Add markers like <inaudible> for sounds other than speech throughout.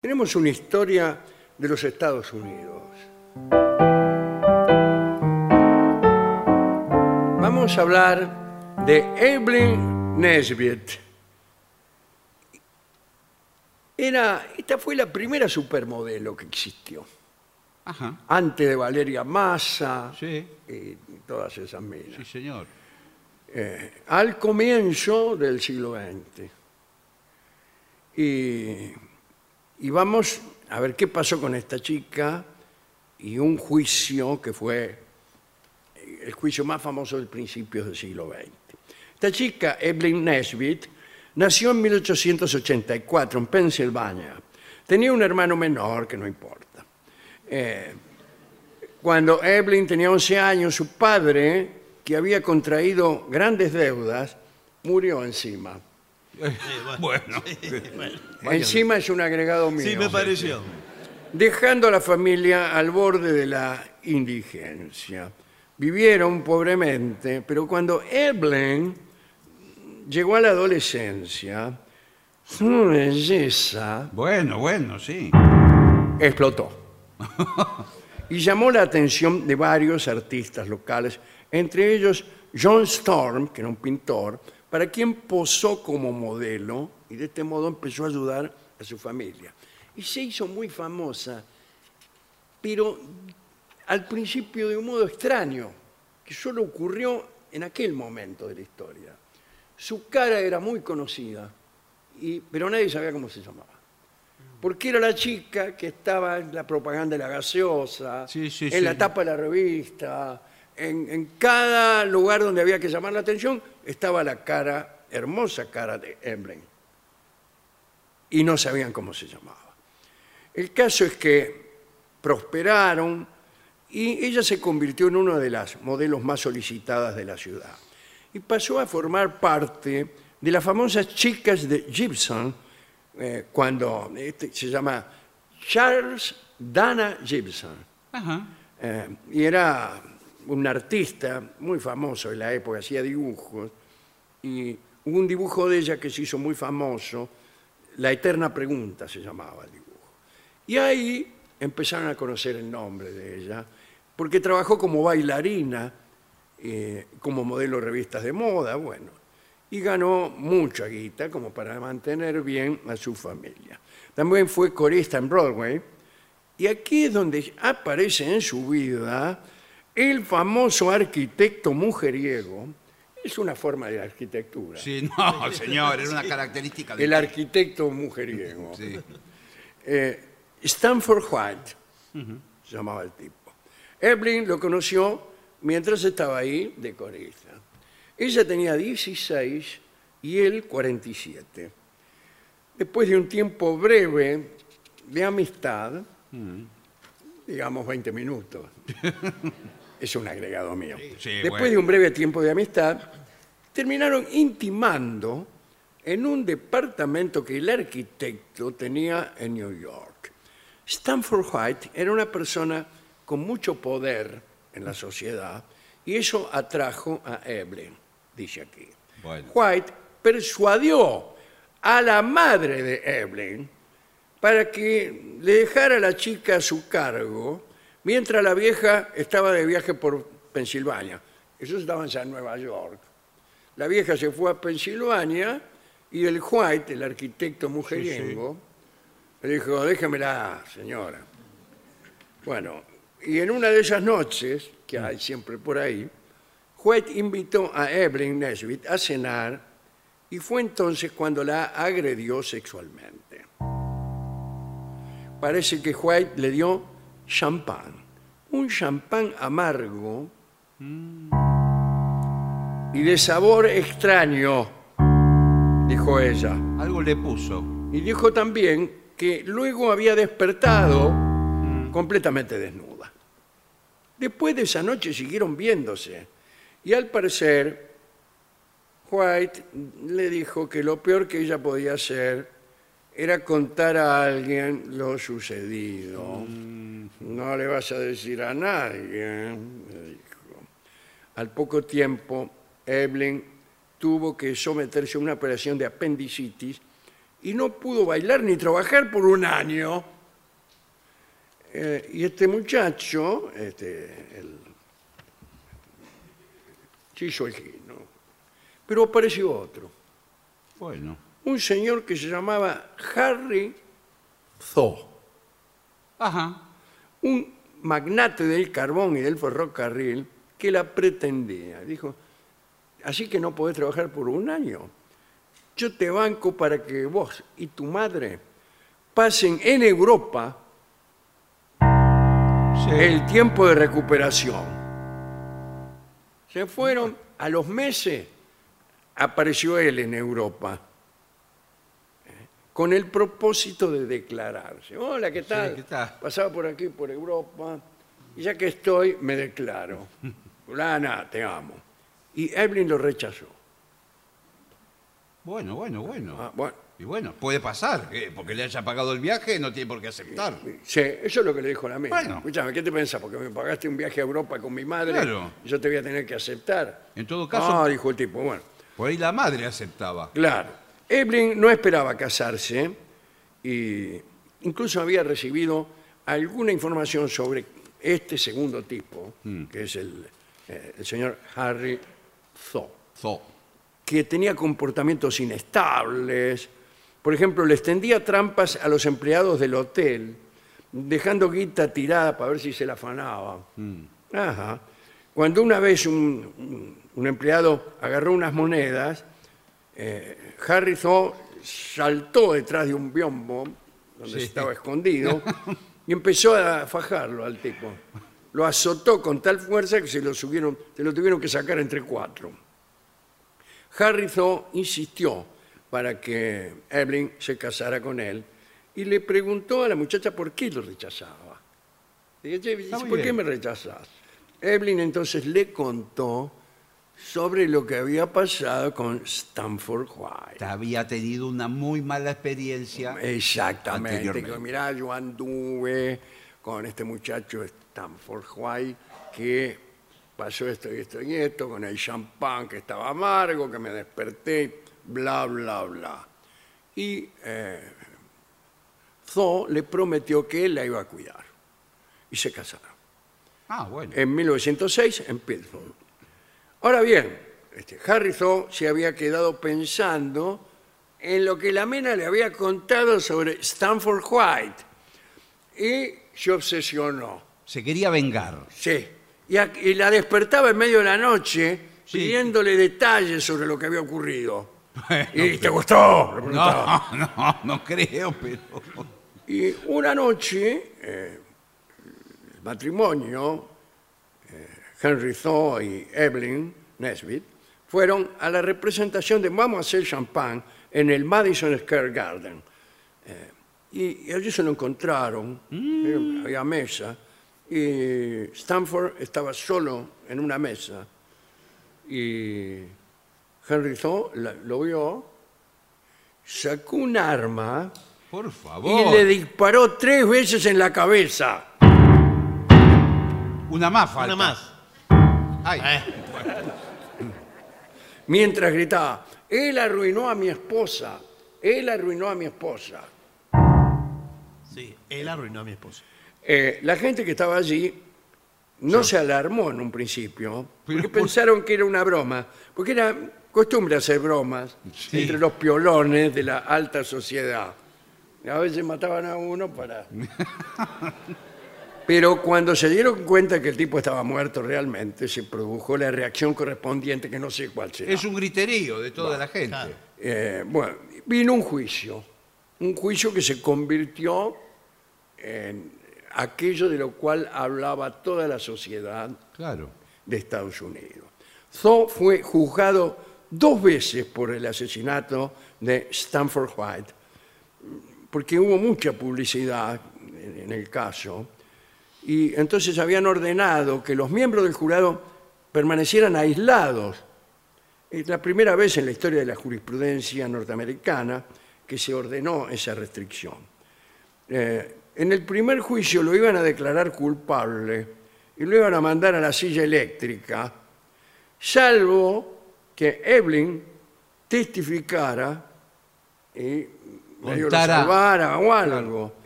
Tenemos una historia de los Estados Unidos. Vamos a hablar de Evelyn Nesbitt. Era, esta fue la primera supermodelo que existió, Ajá. antes de Valeria Massa Sí. y todas esas minas. Sí, señor. eh, al comienzo del siglo XX. Y, y vamos a ver qué pasó con esta chica y un juicio que fue el juicio más famoso del principio del siglo XX. Esta chica, Evelyn Nesbitt, nació en 1884 en Pensilvania. Tenía un hermano menor, que no importa. Eh, cuando Evelyn tenía 11 años, su padre, que había contraído grandes deudas, murió encima. Bueno, Encima es un agregado mío. Sí, me pareció. Dejando a la familia al borde de la indigencia. Vivieron pobremente, pero cuando Evelyn llegó a la adolescencia, su belleza bueno, bueno, sí. explotó. <laughs> y llamó la atención de varios artistas locales, entre ellos John Storm, que era un pintor, para quien posó como modelo y de este modo empezó a ayudar a su familia. Y se hizo muy famosa, pero al principio de un modo extraño, que solo ocurrió en aquel momento de la historia. Su cara era muy conocida, y, pero nadie sabía cómo se llamaba porque era la chica que estaba en la propaganda de la gaseosa, Sí, sí, en sí. la tapa de la revista, en, en cada lugar donde había que llamar la atención, estaba la cara, hermosa cara de Evelyn. Y no sabían cómo se llamaba. El caso es que prosperaron y ella se convirtió en una de las modelos más solicitadas de la ciudad. Y pasó a formar parte de las famosas chicas de Gibson, eh, cuando este se llama Charles Dana Gibson. Ajá. Eh, y era un artista muy famoso en la época, hacía dibujos. Y hubo un dibujo de ella que se hizo muy famoso, La Eterna Pregunta se llamaba el dibujo. Y ahí empezaron a conocer el nombre de ella, porque trabajó como bailarina, eh, como modelo de revistas de moda, bueno, y ganó mucha guita como para mantener bien a su familia. También fue corista en Broadway, y aquí es donde aparece en su vida el famoso arquitecto mujeriego. Es una forma de arquitectura. Sí, no, <laughs> señor, era una característica de... El arquitecto mujeriego. Sí. Eh, Stanford White se llamaba el tipo. Evelyn lo conoció mientras estaba ahí de corista. Ella tenía 16 y él 47. Después de un tiempo breve de amistad, digamos 20 minutos, <laughs> es un agregado mío. sí, Después bueno. de un breve tiempo de amistad, terminaron intimando en un departamento que el arquitecto tenía en New York. Stanford White era una persona con mucho poder en la sociedad y eso atrajo a Evelyn, dice aquí. Bueno. White persuadió a la madre de Evelyn para que le dejara a la chica a su cargo mientras la vieja estaba de viaje por Pensilvania. Ellos estaban ya en Nueva York. La vieja se fue a Pensilvania y el White, el arquitecto mujeriego, le dijo, déjamela, señora. Bueno, y en una de esas noches, que hay siempre por ahí, White invitó a Evelyn Nesbitt a cenar y fue entonces cuando la agredió sexualmente. Parece que White le dio champán, un champán amargo y de sabor extraño, dijo ella. Algo le puso. Y dijo también que luego había despertado completamente desnuda. Después de esa noche siguieron viéndose y al parecer White le dijo que lo peor que ella podía hacer era contar a alguien lo sucedido. No le vas a decir a nadie, le dijo. Al poco tiempo, Evelyn tuvo que someterse a una operación de apendicitis y no pudo bailar ni trabajar por un año. Eh, y este muchacho, este, el, se hizo el gil, ¿no? Pero apareció otro, Bueno. Un señor que se llamaba Harry Thaw, Ajá. un magnate del carbón y del ferrocarril que la pretendía. Dijo, así que no podés trabajar por un año. Yo te banco para que vos y tu madre pasen en Europa Sí. el tiempo de recuperación. Se fueron a los meses, apareció él en Europa, con el propósito de declararse. Hola, ¿qué tal? ¿qué tal? Pasaba por aquí, por Europa, y ya que estoy, me declaro. <laughs> Fulana, te amo. Y Evelyn lo rechazó. Bueno, bueno, bueno. Ah, bueno, Y bueno, puede pasar, que porque le haya pagado el viaje no tiene por qué aceptar. sí, eso es lo que le dijo la mía. Bueno. Escúchame, ¿qué te pensás? Porque me pagaste un viaje a Europa con mi madre, Claro. y yo te voy a tener que aceptar. En todo caso, Ah, dijo el tipo, bueno. por ahí la madre aceptaba. Claro. Evelyn no esperaba casarse y incluso había recibido alguna información sobre este segundo tipo, que es el, eh, el señor Harry Thaw, Zo. que tenía comportamientos inestables. Por ejemplo, le extendía trampas a los empleados del hotel, dejando guita tirada para ver si se la afanaba. Ajá. Cuando una vez un, un- un empleado agarró unas monedas, eh, Thaw saltó detrás de un biombo donde Sí. estaba escondido <laughs> y empezó a fajarlo al tipo. Lo azotó con tal fuerza que se lo, subieron, se lo tuvieron que sacar entre cuatro. Thaw insistió para que Evelyn se casara con él y le preguntó a la muchacha por qué lo rechazaba. Dice, "Che, Está muy ¿por qué bien. me rechazas? Evelyn entonces le contó sobre lo que había pasado con Stanford White. Había tenido una muy mala experiencia. Exactamente. Que, mirá, yo anduve con este muchacho Stanford White que pasó esto y esto y esto, con el champán que estaba amargo, que me desperté, bla, bla, bla. Y eh, Thaw le prometió que él la iba a cuidar. Y se casaron. Ah, bueno. En 1906, en Pittsburgh. Ahora bien, este, Harry Thaw se había quedado pensando en lo que la mena le había contado sobre Stanford White y se obsesionó. Se quería vengar. Sí. Y, a- y la despertaba en medio de la noche Sí. pidiéndole detalles sobre lo que había ocurrido. Bueno, ¿Y te gustó? Le preguntaba. <laughs> No, no, no creo, pero. Y una noche, eh, el matrimonio, Henry Thaw y Evelyn Nesbit, fueron a la representación de Vamos a hacer champán en el Madison Square Garden. Eh, y, y allí se lo encontraron, eh, había mesa, y Stanford estaba solo en una mesa. Y Henry Thaw la- lo vio, sacó un arma Por y favor. le disparó tres veces en la cabeza. Una más falta. Una más. Ay, Eh, Mientras gritaba, él arruinó a mi esposa, él arruinó a mi esposa. sí, él arruinó a mi esposa. Eh, la gente que estaba allí no se alarmó en un principio, porque Pero, ¿por- pensaron que era una broma, porque era costumbre hacer bromas Sí. entre los piolones de la alta sociedad. A veces mataban a uno para... <laughs> Pero cuando se dieron cuenta que el tipo estaba muerto realmente, se produjo la reacción correspondiente, que no sé cuál será. es un griterío de toda la gente. claro. Eh, bueno, vino un juicio, un juicio que se convirtió en aquello de lo cual hablaba toda la sociedad Claro. de Estados Unidos. Thaw fue juzgado dos veces por el asesinato de Stanford White, porque hubo mucha publicidad en en el caso, y entonces habían ordenado que los miembros del jurado permanecieran aislados. Es la primera vez en la historia de la jurisprudencia norteamericana que se ordenó esa restricción. Eh, en el primer juicio lo iban a declarar culpable y lo iban a mandar a la silla eléctrica, salvo que Evelyn testificara y medio lo salvara o algo.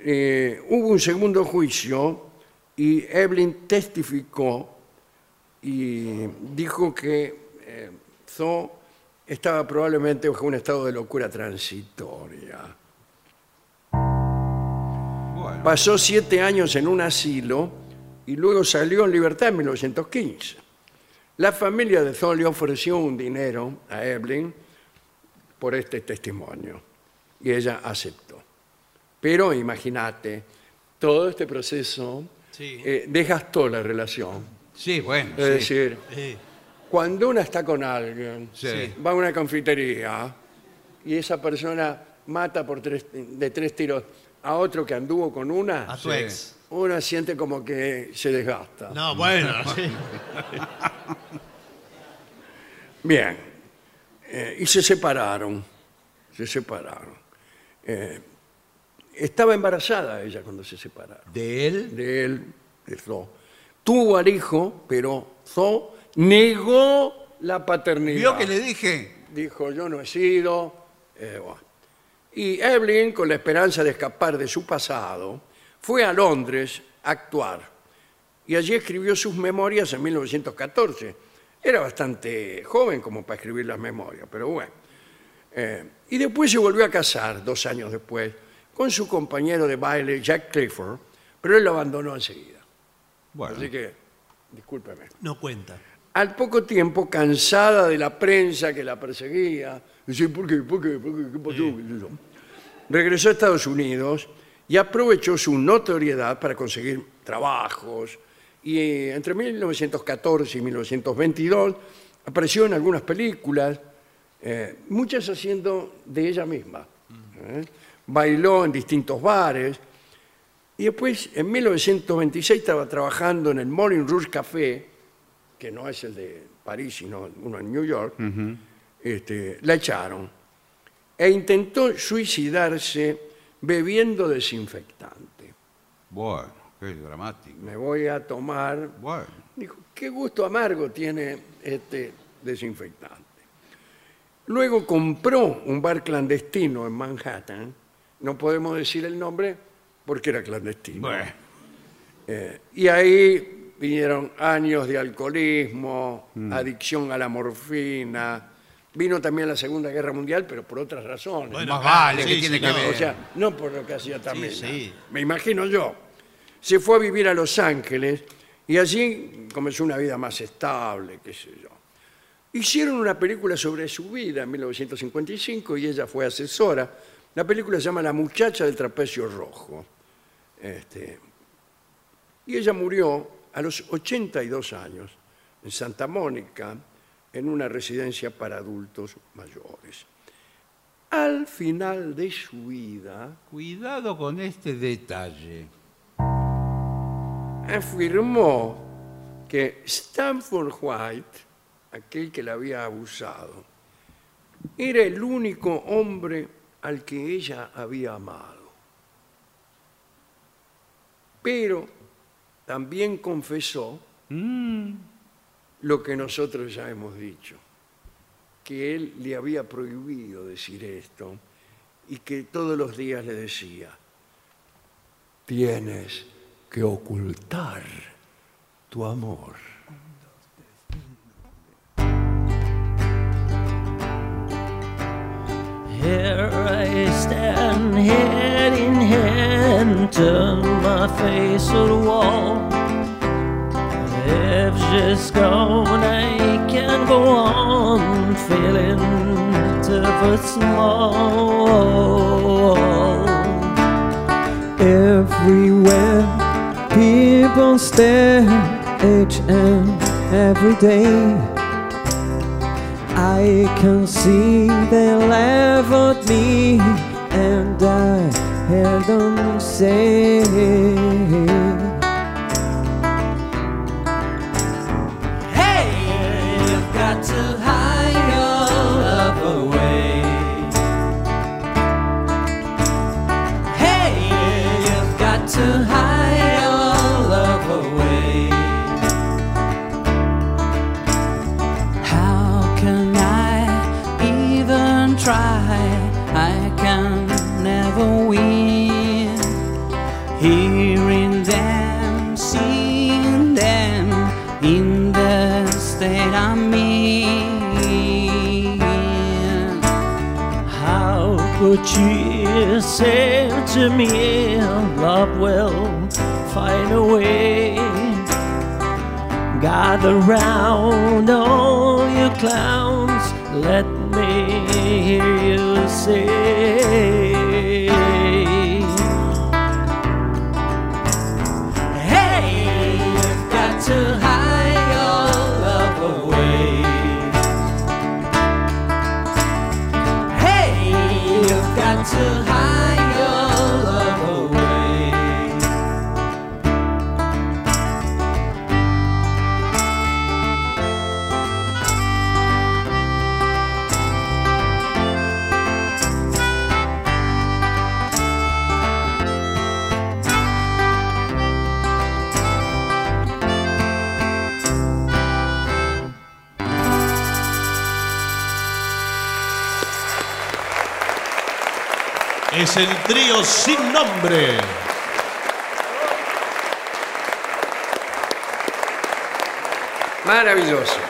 Eh, hubo un segundo juicio y Evelyn testificó y dijo que eh, estaba probablemente bajo un estado de locura transitoria. Bueno, Pasó siete años en un asilo y luego salió en libertad en 1915. La familia de Zo le ofreció un dinero a Evelyn por este testimonio y ella aceptó. Pero imagínate, todo este proceso Sí. eh, desgastó la relación. sí, bueno. Es sí. decir, cuando uno está con alguien, va a una confitería y esa persona mata por tres, de tres tiros a otro que anduvo con una, a tu Sí. ex. uno siente como que se desgasta. No, bueno, <laughs> sí. Bien. Eh, y se separaron. Se separaron. Eh, estaba embarazada ella cuando se separaron. ¿De él? De él, de Zo. Tuvo al hijo, pero Zo negó la paternidad. ¿Vio que le dije? Dijo, yo no he sido. eh, bueno. Y Evelyn, con la esperanza de escapar de su pasado, fue a Londres a actuar. Y allí escribió sus memorias en 1914. Era bastante joven como para escribir las memorias, pero bueno. Eh, y después se volvió a casar, dos años después, con su compañero de baile, Jack Clifford, pero él lo abandonó enseguida. Bueno, Así que, discúlpeme. No cuenta. Al poco tiempo, cansada de la prensa que la perseguía, dice, ¿por qué? ¿Por qué? ¿Por qué? ¿Qué pasó? Regresó a Estados Unidos y aprovechó su notoriedad para conseguir trabajos. Y eh, entre 1914 y 1922 apareció en algunas películas, eh, muchas haciendo de ella misma. ¿eh? Bailó en distintos bares. Y después, en 1926, estaba trabajando en el Morning Rouge Café, que no es el de París, sino uno en New York. este, la echaron. E intentó suicidarse bebiendo desinfectante. bueno, qué dramático. Me voy a tomar. Bueno, Dijo, qué gusto amargo tiene este desinfectante. Luego compró un bar clandestino en Manhattan. No podemos decir el nombre porque era clandestino. bueno. Eh, y ahí vinieron años de alcoholismo, adicción a la morfina. Vino también la Segunda Guerra Mundial, pero por otras razones. Bueno, Más vale, sí, ¿qué tiene sí, que no. ver? O sea, no por lo que hacía también. sí. Me imagino yo. Se fue a vivir a Los Ángeles y allí comenzó una vida más estable, qué sé yo. Hicieron una película sobre su vida en 1955 y ella fue asesora. La película se llama La muchacha del trapecio rojo. Este, y ella murió a los 82 años en Santa Mónica, en una residencia para adultos mayores. Al final de su vida, Cuidado con este detalle. afirmó que Stanford White, aquel que la había abusado, era el único hombre al que ella había amado. Pero también confesó lo que nosotros ya hemos dicho, que él le había prohibido decir esto y que todos los días le decía, tienes que ocultar tu amor. Stand, head in hand, turn my face to the wall. If she's er gone, I can go on feeling ever small. Everywhere people stare each and every day. I can see they laugh at me, and I hear them say. Find a way? Gather round all you clowns, let me hear you say. El trío sin nombre. Maravilloso.